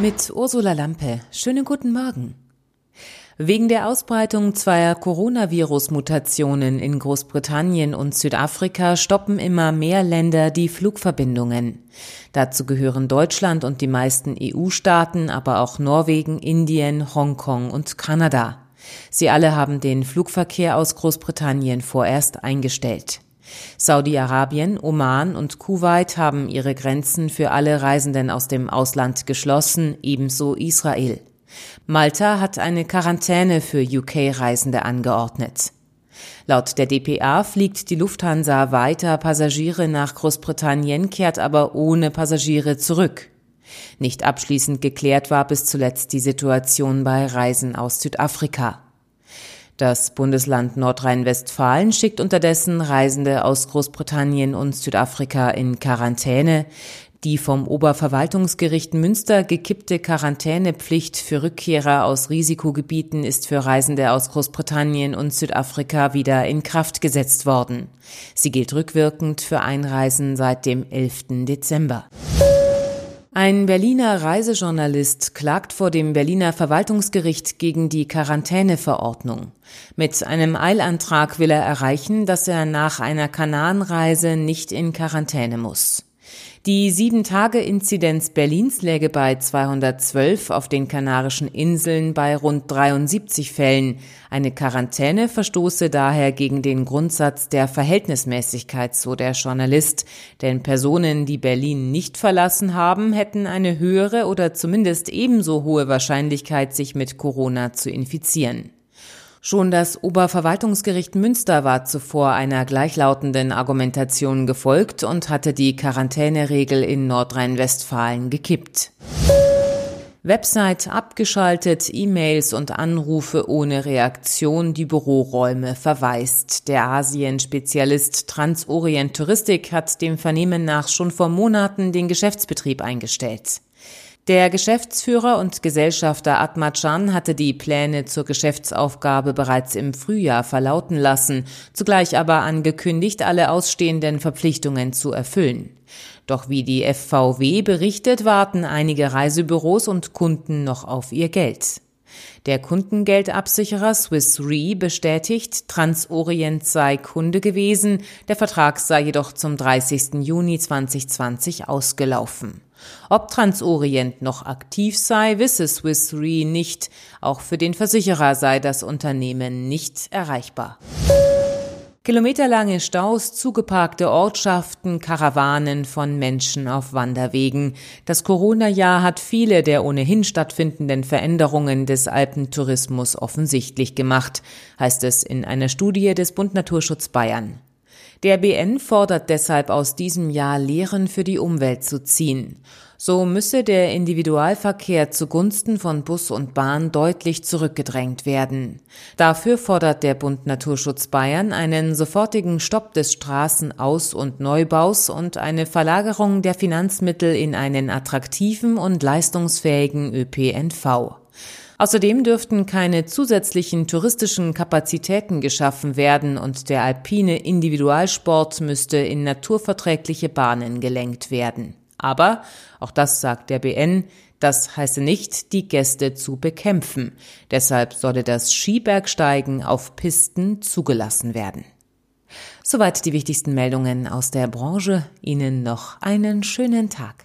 Mit Ursula Lampe. Schönen guten Morgen. Wegen der Ausbreitung zweier Coronavirus-Mutationen in Großbritannien und Südafrika stoppen immer mehr Länder die Flugverbindungen. Dazu gehören Deutschland und die meisten EU-Staaten, aber auch Norwegen, Indien, Hongkong und Kanada. Sie alle haben den Flugverkehr aus Großbritannien vorerst eingestellt. Saudi-Arabien, Oman und Kuwait haben ihre Grenzen für alle Reisenden aus dem Ausland geschlossen, ebenso Israel. Malta hat eine Quarantäne für UK-Reisende angeordnet. Laut der DPA fliegt die Lufthansa weiter Passagiere nach Großbritannien, kehrt aber ohne Passagiere zurück. Nicht abschließend geklärt war bis zuletzt die Situation bei Reisen aus Südafrika. Das Bundesland Nordrhein-Westfalen schickt unterdessen Reisende aus Großbritannien und Südafrika in Quarantäne. Die vom Oberverwaltungsgericht Münster gekippte Quarantänepflicht für Rückkehrer aus Risikogebieten ist für Reisende aus Großbritannien und Südafrika wieder in Kraft gesetzt worden. Sie gilt rückwirkend für Einreisen seit dem 11. Dezember. Ein Berliner Reisejournalist klagt vor dem Berliner Verwaltungsgericht gegen die Quarantäneverordnung. Mit einem Eilantrag will er erreichen, dass er nach einer Kanarenreise nicht in Quarantäne muss. Die Sieben-Tage-Inzidenz Berlins läge bei 212, auf den Kanarischen Inseln bei rund 73 Fällen. Eine Quarantäne verstoße daher gegen den Grundsatz der Verhältnismäßigkeit, so der Journalist. Denn Personen, die Berlin nicht verlassen haben, hätten eine höhere oder zumindest ebenso hohe Wahrscheinlichkeit, sich mit Corona zu infizieren. Schon das Oberverwaltungsgericht Münster war zuvor einer gleichlautenden Argumentation gefolgt und hatte die Quarantäneregel in Nordrhein-Westfalen gekippt. Website abgeschaltet, E-Mails und Anrufe ohne Reaktion, die Büroräume verweist. Der Asien-Spezialist Transorient Touristik hat dem Vernehmen nach schon vor Monaten den Geschäftsbetrieb eingestellt. Der Geschäftsführer und Gesellschafter Atma Chan hatte die Pläne zur Geschäftsaufgabe bereits im Frühjahr verlauten lassen, zugleich aber angekündigt, alle ausstehenden Verpflichtungen zu erfüllen. Doch wie die FVW berichtet, warten einige Reisebüros und Kunden noch auf ihr Geld. Der Kundengeldabsicherer Swiss Re bestätigt, Transorient sei Kunde gewesen, der Vertrag sei jedoch zum 30. Juni 2020 ausgelaufen. Ob Transorient noch aktiv sei, wisse Swiss Re nicht. Auch für den Versicherer sei das Unternehmen nicht erreichbar. Kilometerlange Staus, zugeparkte Ortschaften, Karawanen von Menschen auf Wanderwegen. Das Corona-Jahr hat viele der ohnehin stattfindenden Veränderungen des Alpentourismus offensichtlich gemacht, heißt es in einer Studie des Bund Naturschutz Bayern. Der BN fordert deshalb aus diesem Jahr Lehren für die Umwelt zu ziehen. So müsse der Individualverkehr zugunsten von Bus und Bahn deutlich zurückgedrängt werden. Dafür fordert der Bund Naturschutz Bayern einen sofortigen Stopp des Straßenaus- und Neubaus und eine Verlagerung der Finanzmittel in einen attraktiven und leistungsfähigen ÖPNV. Außerdem dürften keine zusätzlichen touristischen Kapazitäten geschaffen werden und der alpine Individualsport müsste in naturverträgliche Bahnen gelenkt werden. Aber, auch das sagt der BN, das heiße nicht, die Gäste zu bekämpfen. Deshalb solle das Skibergsteigen auf Pisten zugelassen werden. Soweit die wichtigsten Meldungen aus der Branche. Ihnen noch einen schönen Tag.